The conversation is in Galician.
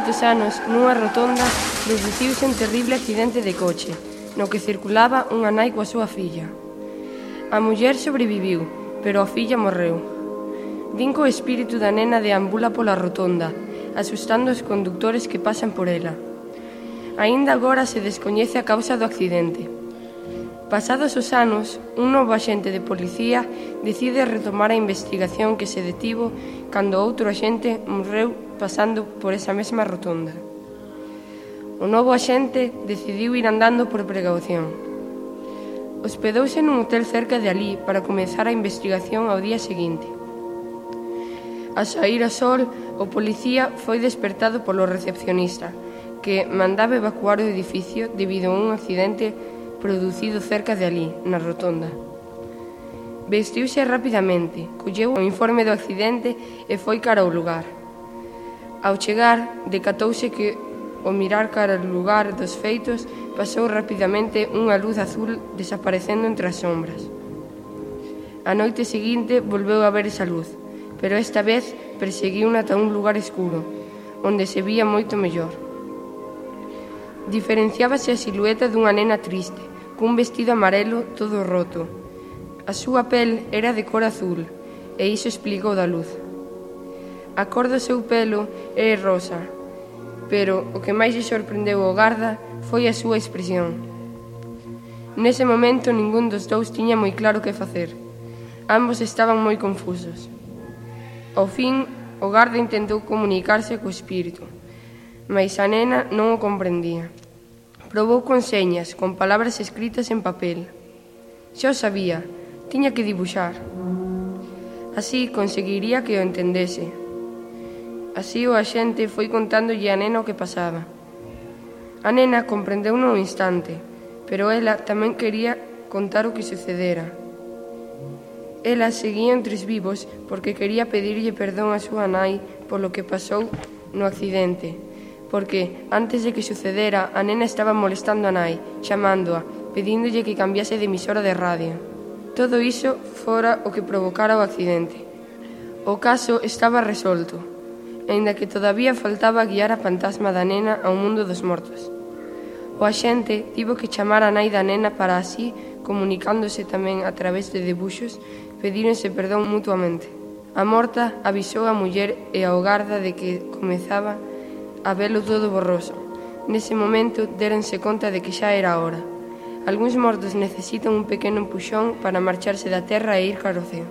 moitos anos, nunha rotonda, produciuse un terrible accidente de coche, no que circulaba unha nai coa súa filla. A muller sobreviviu, pero a filla morreu. Din que o espírito da nena deambula pola rotonda, asustando os conductores que pasan por ela. Aínda agora se descoñece a causa do accidente. Pasados os anos, un novo axente de policía decide retomar a investigación que se detivo cando outro axente morreu pasando por esa mesma rotonda. O novo axente decidiu ir andando por precaución. Hospedouse nun hotel cerca de alí para comenzar a investigación ao día seguinte. A sair a sol, o policía foi despertado polo recepcionista, que mandaba evacuar o edificio debido a un accidente producido cerca de alí, na rotonda. Vestiuse rapidamente, colleu o informe do accidente e foi cara ao lugar. Ao chegar, decatouse que o mirar cara ao lugar dos feitos pasou rapidamente unha luz azul desaparecendo entre as sombras. A noite seguinte volveu a ver esa luz, pero esta vez perseguiu-na ata un lugar escuro, onde se vía moito mellor. Diferenciábase a silueta dunha nena triste, cun vestido amarelo todo roto. A súa pel era de cor azul, e iso explicou da luz. A cor do seu pelo é rosa, pero o que máis lle sorprendeu o garda foi a súa expresión. Nese momento ningún dos dous tiña moi claro que facer. Ambos estaban moi confusos. Ao fin, o garda intentou comunicarse co espírito, mais a nena non o comprendía. Probou con señas, con palabras escritas en papel. Xa o sabía, tiña que dibuxar. Así conseguiría que o entendese. Así o axente foi contándolle a nena o que pasaba. A nena comprendeu no instante, pero ela tamén quería contar o que sucedera. Ela seguía entre os vivos porque quería pedirlle perdón a súa nai polo que pasou no accidente porque, antes de que sucedera, a nena estaba molestando a nai, chamándoa, pedíndolle que cambiase de emisora de radio. Todo iso fora o que provocara o accidente. O caso estaba resolto, aínda que todavía faltaba guiar a fantasma da nena ao mundo dos mortos. O axente tivo que chamar a nai da nena para así, comunicándose tamén a través de debuxos, pedíronse perdón mutuamente. A morta avisou a muller e ao garda de que comezaba a velo todo borroso. Nese momento déronse conta de que xa era hora. Algúns mortos necesitan un pequeno empuxón para marcharse da terra e ir cara ao ceo.